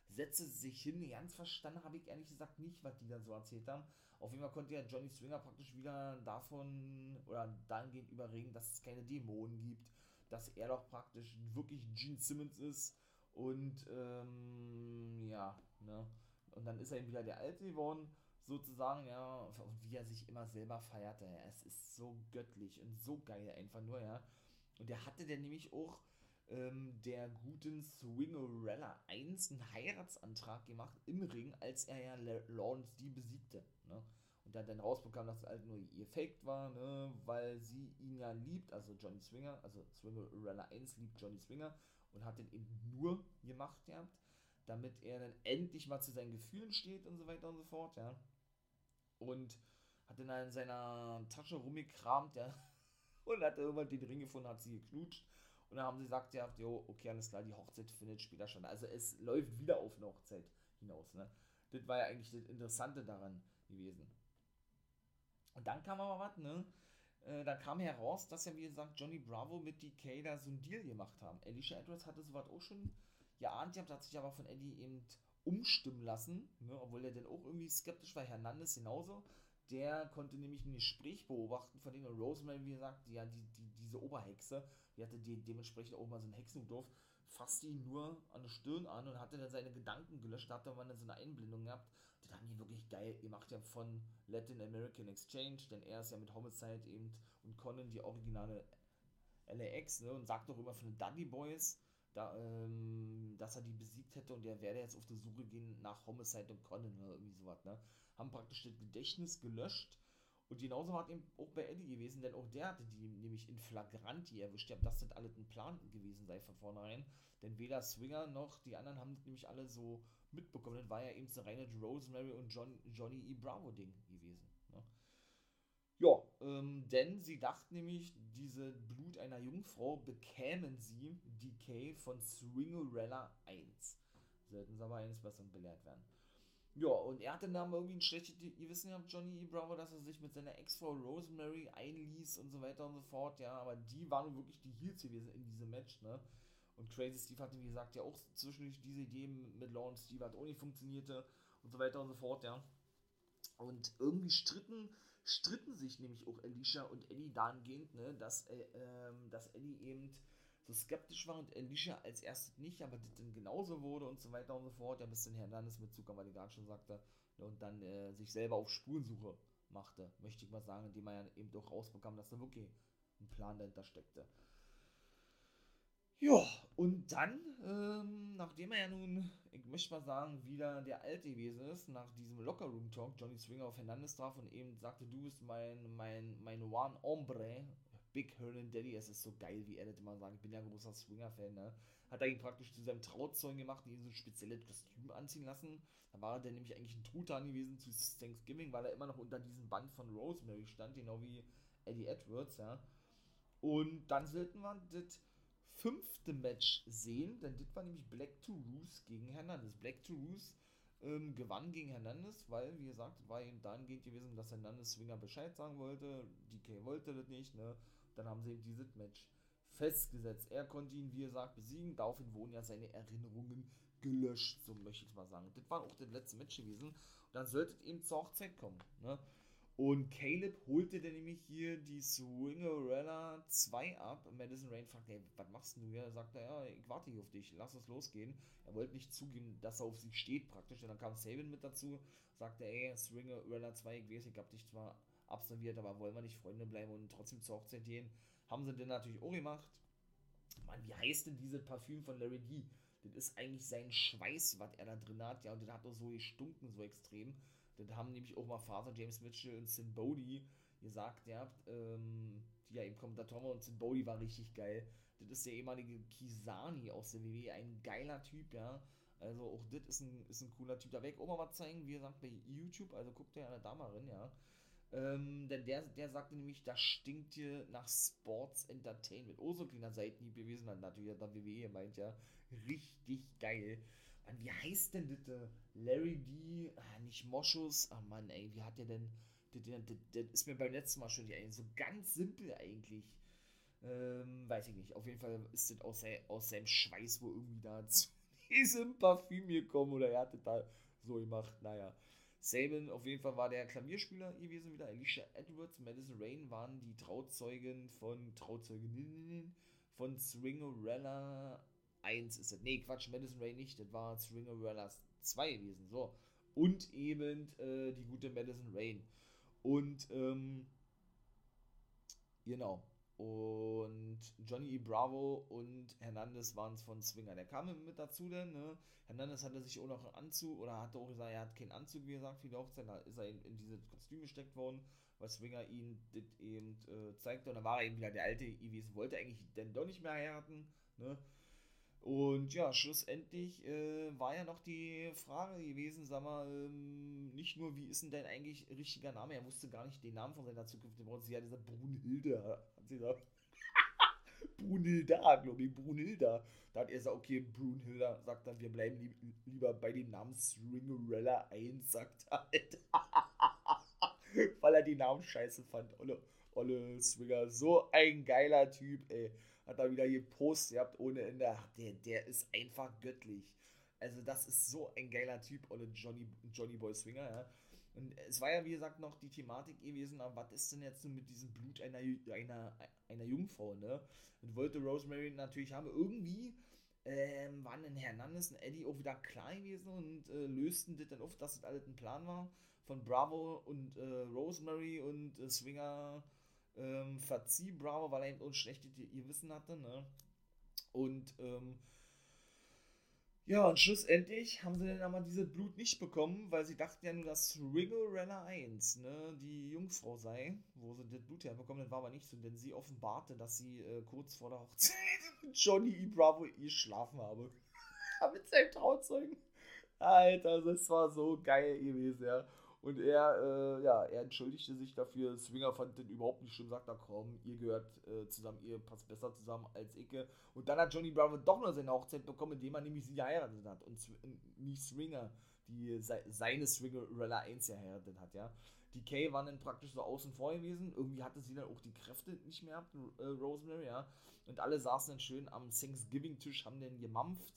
[SPEAKER 3] Setzte sich hin, ganz verstanden habe ich ehrlich gesagt nicht, was die da so erzählt haben. Auf jeden Fall konnte ja Johnny Swinger praktisch wieder davon oder dahingehend überreden, dass es keine Dämonen gibt, dass er doch praktisch wirklich Gene Simmons ist und ähm, ja, ne? Und dann ist er eben wieder der Alte geworden sozusagen, ja, und wie er sich immer selber feierte. Ja. Es ist so göttlich und so geil einfach nur, ja. Und der hatte der nämlich auch ähm, der guten Swingerella 1 einen Heiratsantrag gemacht im Ring, als er ja Lawrence D besiegte. Ne? Und dann, dann rausbekam, dass es halt nur ihr Fake war, ne? weil sie ihn ja liebt, also Johnny Swinger, also Swingerella 1 liebt Johnny Swinger und hat den eben nur gemacht gehabt, damit er dann endlich mal zu seinen Gefühlen steht und so weiter und so fort, ja und hat dann in seiner Tasche rumgekramt, ja, und hat irgendwann den Ring gefunden, hat sie geknutscht. Und dann haben sie gesagt, ja, jo, okay, alles klar, die Hochzeit findet später statt. Also es läuft wieder auf eine Hochzeit hinaus, ne? Das war ja eigentlich das Interessante daran gewesen. Und dann kam aber was, ne? Äh, kam heraus, dass ja, wie gesagt, Johnny Bravo mit DK da so einen Deal gemacht haben. Alicia Edwards hatte sowas auch schon geahnt, ja, hat sich aber von Eddie eben umstimmen lassen, ne, obwohl er dann auch irgendwie skeptisch war. Hernandez genauso. Der konnte nämlich ein Gespräch beobachten von. Und Rosemary, wie gesagt, die, ja, die, die, diese Oberhexe, die hatte die, dementsprechend auch mal so ein Hexendorf, fasste ihn nur an der Stirn an und hatte dann seine Gedanken gelöscht. Da hat er mal so eine Einblendung gehabt. Das haben die wirklich geil gemacht, ja, von Latin American Exchange, denn er ist ja mit Homicide eben und Conan die originale LAX, ne, und sagt doch immer von den Dudley Boys da, ähm, dass er die besiegt hätte und der werde jetzt auf die Suche gehen nach Homicide und Conan oder irgendwie sowas, ne? Haben praktisch das Gedächtnis gelöscht. Und genauso war es eben auch bei Eddie gewesen, denn auch der hatte die nämlich in Flagranti erwischt, ja, dass das alles ein Plan gewesen sei von vornherein. Denn weder Swinger noch die anderen haben das nämlich alle so mitbekommen. Das war ja eben so reine Rosemary und John, Johnny E. Bravo-Ding gewesen. Ja, ähm, denn sie dachten nämlich, diese Blut einer Jungfrau bekämen sie DK von Swingerella 1. Sollten sie aber eines Besseren belehrt werden. Ja, und er hatte dann irgendwie ein schlechtes Gewissen gehabt, Johnny E. Bravo, dass er sich mit seiner Ex-Frau Rosemary einließ und so weiter und so fort, ja, aber die waren wirklich die Heels gewesen in diesem Match, ne? Und Crazy Steve hatte, wie gesagt, ja auch zwischendurch diese Idee mit Lawrence Steve hat auch nicht funktionierte und so weiter und so fort, ja. Und irgendwie stritten stritten sich nämlich auch Alicia und Eddie dahingehend, ne, dass, äh, ähm, dass Eddie eben so skeptisch war und Alicia als erstes nicht, aber das dann genauso wurde und so weiter und so fort. Ja, bis dann Hernandez mit Zucker, weil die gerade schon sagte, ne, und dann äh, sich selber auf Spurensuche machte, möchte ich mal sagen, indem er ja eben doch rausbekam, dass da wirklich ein Plan dahinter steckte. Ja, und dann, ähm, nachdem er ja nun, ich möchte mal sagen, wieder der Alte gewesen ist, nach diesem Lockerroom-Talk, Johnny Swinger auf Hernandez traf und eben sagte, du bist mein, mein, mein One Hombre, Big Hernan Daddy, es ist so geil, wie er das immer sagt, ich bin ja ein großer Swinger-Fan, ne? Hat er ihn praktisch zu seinem Trauzeugen gemacht, ihn so ein spezielles Kostüm anziehen lassen. Da war er nämlich eigentlich ein Truthahn gewesen zu Thanksgiving, weil er immer noch unter diesem Band von Rosemary stand, genau wie Eddie Edwards, ja. Und dann sollten wir das fünfte Match sehen, denn das war nämlich Black to Roos gegen Hernandez. Black to Roos ähm, gewann gegen Hernandez, weil, wie gesagt, war ihm dahingehend gewesen, dass Hernandez Swinger Bescheid sagen wollte. DK wollte das nicht, ne? Dann haben sie eben dieses Match festgesetzt. Er konnte ihn, wie gesagt, besiegen. Daraufhin wurden ja seine Erinnerungen gelöscht, so möchte ich mal sagen. Das war auch das letzte Match gewesen. Und dann sollte es eben zur Hochzeit kommen, ne? Und Caleb holte dann nämlich hier die Swingerella 2 ab. Madison Rain fragt, hey, was machst du hier? Sagt er, ja, ich warte hier auf dich, lass es losgehen. Er wollte nicht zugeben, dass er auf sie steht praktisch. Und dann kam Sabin mit dazu, sagte, ey, Swingerella 2, ich weiß, ich hab dich zwar absolviert, aber wollen wir nicht Freunde bleiben und trotzdem zur Hochzeit gehen? Haben sie dann natürlich auch gemacht. Mann, wie heißt denn dieses Parfüm von Larry D? Das ist eigentlich sein Schweiß, was er da drin hat, ja, und das hat doch so gestunken, so extrem. Das haben nämlich auch mal Vater James Mitchell und Sin Bodie gesagt, ja, ähm, die ja eben Kommentatoren und Sin Bodie war richtig geil. Das ist der ehemalige Kisani aus der WWE, ein geiler Typ, ja. Also auch das ist ein, ist ein cooler Typ. Da werde ich auch mal was zeigen, wie gesagt, bei YouTube. Also guckt ihr ja mal rein, ja. Ähm, denn der, der sagte nämlich, das stinkt hier nach Sports Entertainment. Oh, so ein kleiner Seitenhieb gewesen, dann natürlich hat da WWE meint, ja. Richtig geil. Mann, wie heißt denn das? Larry D. Ah, nicht Moschus. Ah, Mann, ey, wie hat der denn. Das, das, das ist mir beim letzten Mal schon die so ganz simpel eigentlich. Ähm, weiß ich nicht. Auf jeden Fall ist das aus, aus seinem Schweiß wo irgendwie da zu diesem Parfüm gekommen oder er hat das da so gemacht. Naja. Saban auf jeden Fall war der Klavierspieler gewesen wieder. Alicia Edwards, Madison Rain waren die Trauzeugen von Trauzeuginnen von Swingerella 1 ist das. Nee, Quatsch, Madison Rain nicht. Das war Swingerella 2 gewesen. So. Und eben äh, die gute Madison Rain. Und ähm, genau. Und Johnny E. Bravo und Hernandez waren es von Swinger. Der kam mit dazu denn, ne? Hernandez hatte sich auch noch einen Anzug oder hatte auch gesagt, er hat keinen Anzug, wie gesagt, für die Hochzeit. Da ist er in, in diese Kostüm gesteckt worden, weil Swinger ihn das eben äh, zeigte. Und dann war er eben wieder der alte Iwis, wollte eigentlich denn doch nicht mehr heiraten, ne? Und ja, schlussendlich äh, war ja noch die Frage gewesen, sag mal, ähm, nicht nur, wie ist denn dein eigentlich richtiger Name? Er wusste gar nicht den Namen von seiner zukünftigen Braut. Sie hat gesagt, Brunhilde, hat sie gesagt. Brunhilda, glaube ich, Brunhilda. Da hat er gesagt, okay, Brunhilda sagt dann, wir bleiben lieb, lieber bei dem Namen Stringerella 1, sagt er halt. Weil er die Namen scheiße fand. Olle, Olle Swinger, so ein geiler Typ, ey hat er wieder gepostet gehabt ohne Ende. Ach, der, der ist einfach göttlich. Also, das ist so ein geiler Typ, Olle Johnny, Johnny Boy Swinger, ja. Und es war ja, wie gesagt, noch die Thematik gewesen, aber was ist denn jetzt mit diesem Blut einer, einer, einer Jungfrau, ne? Und wollte Rosemary natürlich haben. Irgendwie ähm, waren dann Hernandez und Eddie auch wieder klar gewesen und äh, lösten das dann auf, dass das alles ein Plan war von Bravo und äh, Rosemary und äh, Swinger ähm, verzieh Bravo, weil er eben uns schlechte ihr Wissen hatte, ne? Und, ähm, ja, und schlussendlich haben sie dann aber dieses Blut nicht bekommen, weil sie dachten ja nur, dass Rigorella 1, ne, die Jungfrau sei, wo sie das Blut herbekommen, das war aber nicht so, denn sie offenbarte, dass sie äh, kurz vor der Hochzeit mit Johnny E. Bravo geschlafen habe. mit seinem Trauzeugen. Alter, das war so geil gewesen, ja. Und er, äh, ja, er entschuldigte sich dafür. Swinger fand den überhaupt nicht schlimm, sagt er, komm, ihr gehört äh, zusammen, ihr passt besser zusammen als ich. Und dann hat Johnny Bravo doch nur seine Hochzeit bekommen, indem er nämlich sie geheiratet hat. Und nicht Swinger, die seine Swingerella 1 geheiratet hat, ja. Die Kay waren dann praktisch so außen vor gewesen. Irgendwie hatte sie dann auch die Kräfte nicht mehr äh, Rosemary, ja. Und alle saßen dann schön am Thanksgiving-Tisch, haben den gemampft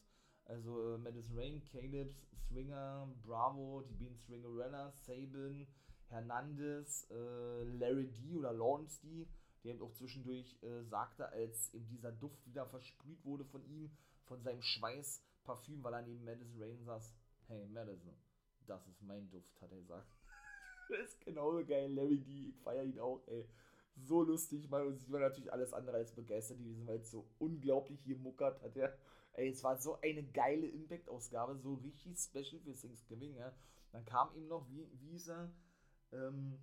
[SPEAKER 3] also äh, Madison Rain, Caleb, Swinger, Bravo, die Bean Swingerella, Sabin, Hernandez, äh, Larry D oder Lawrence D, der eben auch zwischendurch äh, sagte, als eben dieser Duft wieder versprüht wurde von ihm, von seinem Schweißparfüm, weil er neben Madison Rain saß. Hey Madison, das ist mein Duft, hat er gesagt. das ist genauso geil, Larry D, ich feiere ihn auch, ey. So lustig, mal, und sie war natürlich alles andere als begeistert gewesen, weil es so unglaublich hier muckert hat, er. Ey, es war so eine geile Impact-Ausgabe, so richtig special für Thanksgiving, ja. Dann kam ihm noch, wie, wie hieß er, ähm,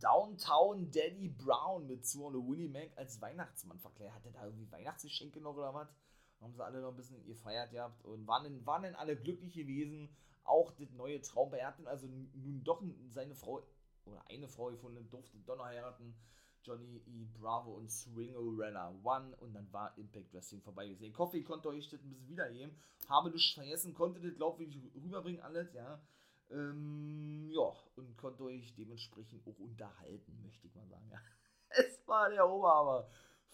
[SPEAKER 3] Downtown Daddy Brown mit zu und Willie Mac als Weihnachtsmann verklärt. Hatte da irgendwie Weihnachtsgeschenke noch oder was? Haben sie alle noch ein bisschen gefeiert gehabt und waren dann, waren dann alle glücklich gewesen. Auch das neue Traum. Er hat dann also nun doch seine Frau oder eine Frau gefunden, durfte doch noch heiraten. Johnny E. Bravo und Swingerella One und dann war Impact Wrestling vorbei gesehen. Coffee konnte euch das ein bisschen wiedergeben. Habe nichts vergessen, konnte das, ich, rüberbringen alles, ja. Ähm, ja, und konnte euch dementsprechend auch unterhalten, möchte ich mal sagen, ja. Es war der Oberhammer.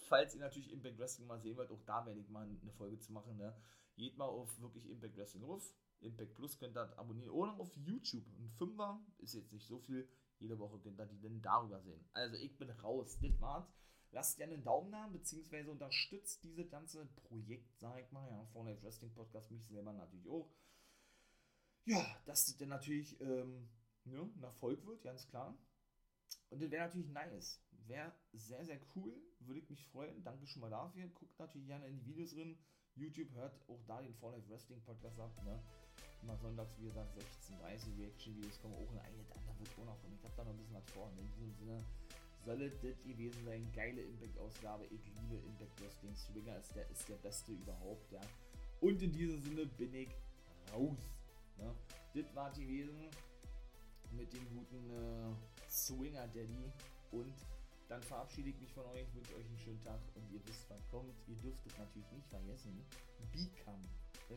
[SPEAKER 3] Falls ihr natürlich Impact Wrestling mal sehen wollt, auch da werde ich mal eine Folge zu machen, ne. Geht mal auf wirklich Impact Wrestling ruf. Impact Plus könnt ihr abonnieren. Oder auf YouTube. Ein Fünfer ist jetzt nicht so viel jede Woche könnt ihr die dann darüber sehen. Also ich bin raus. Das war's. Lasst gerne einen Daumen da, beziehungsweise unterstützt dieses ganze Projekt, sag ich mal. Ja, Fortnite Wrestling Podcast, mich selber natürlich auch. Ja, dass das dann natürlich ähm, ne, ein Erfolg wird, ganz klar. Und das wäre natürlich nice. Wäre sehr, sehr cool. Würde ich mich freuen. Danke schon mal dafür. Guckt natürlich gerne in die Videos drin. YouTube hört auch da den Fortnite Wrestling Podcast ab. Ne? Immer sonntags, wie gesagt, 16.30 Reaction-Videos kommen auch in eine, wird noch kommen. Ich habe da noch ein bisschen was vor. In diesem Sinne soll das gewesen sein. Geile Impact-Ausgabe. Ich liebe Impact Wrestling. Swinger ist der, ist der beste überhaupt, ja. Und in diesem Sinne bin ich raus. Ne? Das war gewesen mit dem guten äh, Swinger Daddy und dann verabschiede ich mich von euch, wünsche euch einen schönen Tag und ihr wisst, was kommt. Ihr dürft es natürlich nicht vergessen. Become the